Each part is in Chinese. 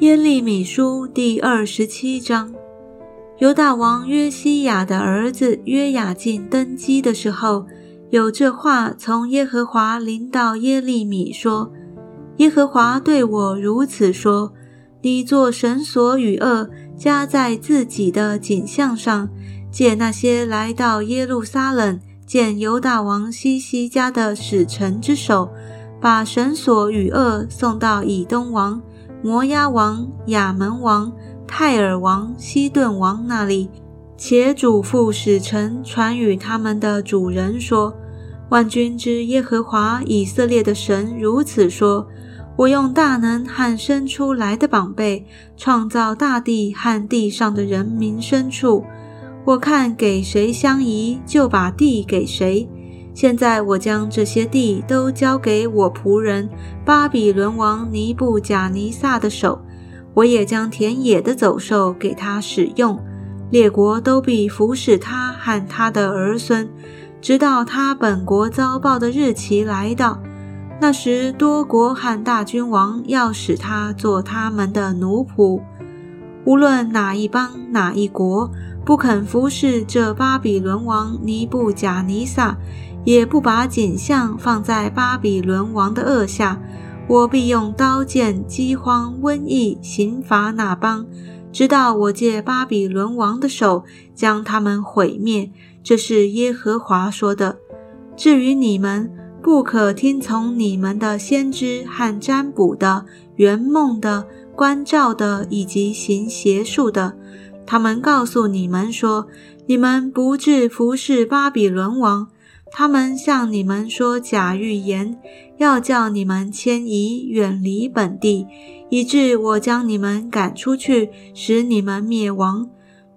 耶利米书第二十七章，犹大王约西亚的儿子约雅敬登基的时候，有这话从耶和华临到耶利米说：“耶和华对我如此说：你做绳索与恶，加在自己的颈项上，借那些来到耶路撒冷见犹大王西西家的使臣之手，把绳索与恶送到以东王。”摩押王、亚门王、泰尔王、西顿王那里，且嘱咐使臣传与他们的主人说：“万军之耶和华以色列的神如此说：我用大能和生出来的宝贝，创造大地和地上的人民牲畜。我看给谁相宜，就把地给谁。”现在我将这些地都交给我仆人巴比伦王尼布贾尼撒的手，我也将田野的走兽给他使用，列国都必服侍他和他的儿孙，直到他本国遭报的日期来到。那时多国和大君王要使他做他们的奴仆，无论哪一邦哪一国不肯服侍这巴比伦王尼布贾尼撒。也不把景象放在巴比伦王的恶下，我必用刀剑、饥荒、瘟疫刑罚那邦，直到我借巴比伦王的手将他们毁灭。这是耶和华说的。至于你们，不可听从你们的先知和占卜的、圆梦的、观照的以及行邪术的。他们告诉你们说，你们不至服侍巴比伦王。他们向你们说假预言，要叫你们迁移远离本地，以致我将你们赶出去，使你们灭亡。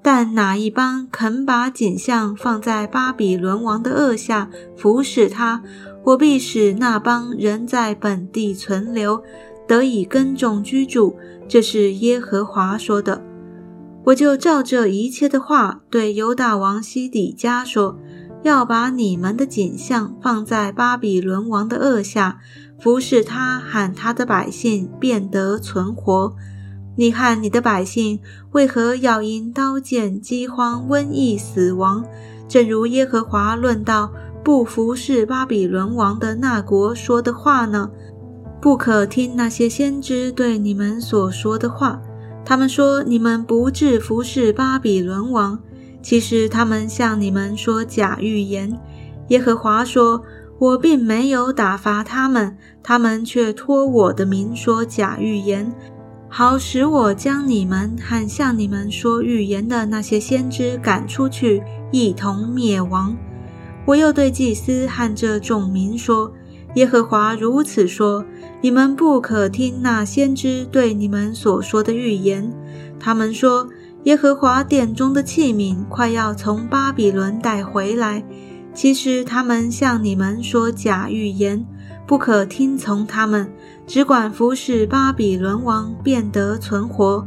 但哪一邦肯把景象放在巴比伦王的恶下服侍他，我必使那邦人在本地存留，得以耕种居住。这是耶和华说的。我就照这一切的话对犹大王西底家说。要把你们的景象放在巴比伦王的恶下，服侍他喊他的百姓，变得存活。你看你的百姓为何要因刀剑、饥荒、瘟疫死亡？正如耶和华论到不服侍巴比伦王的那国说的话呢？不可听那些先知对你们所说的话。他们说你们不至服侍巴比伦王。其实他们向你们说假预言，耶和华说：“我并没有打发他们，他们却托我的名说假预言，好使我将你们和向你们说预言的那些先知赶出去，一同灭亡。”我又对祭司和这众民说：“耶和华如此说：你们不可听那先知对你们所说的预言。”他们说。耶和华殿中的器皿快要从巴比伦带回来，其实他们向你们说假预言，不可听从他们，只管服侍巴比伦王，便得存活。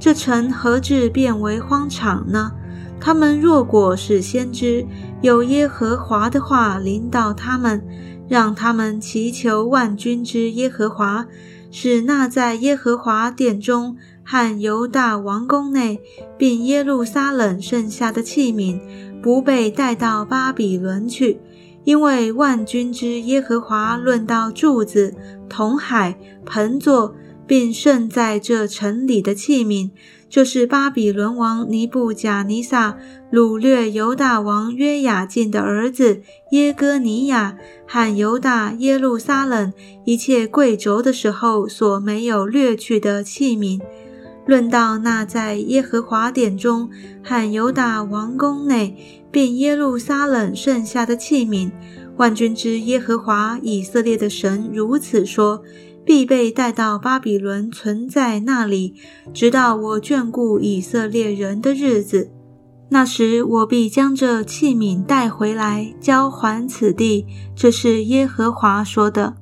这城何至变为荒场呢？他们若果是先知，有耶和华的话临到他们，让他们祈求万军之耶和华，使那在耶和华殿中。和犹大王宫内，并耶路撒冷剩下的器皿，不被带到巴比伦去，因为万军之耶和华论到柱子、铜海、盆座，并剩在这城里的器皿，就是巴比伦王尼布贾尼撒掳掠犹大王约雅敬的儿子耶哥尼亚和犹大耶路撒冷一切贵胄的时候所没有掠去的器皿。论到那在耶和华殿中和犹大王宫内，并耶路撒冷剩下的器皿，万军之耶和华以色列的神如此说：必被带到巴比伦，存在那里，直到我眷顾以色列人的日子。那时，我必将这器皿带回来，交还此地。这是耶和华说的。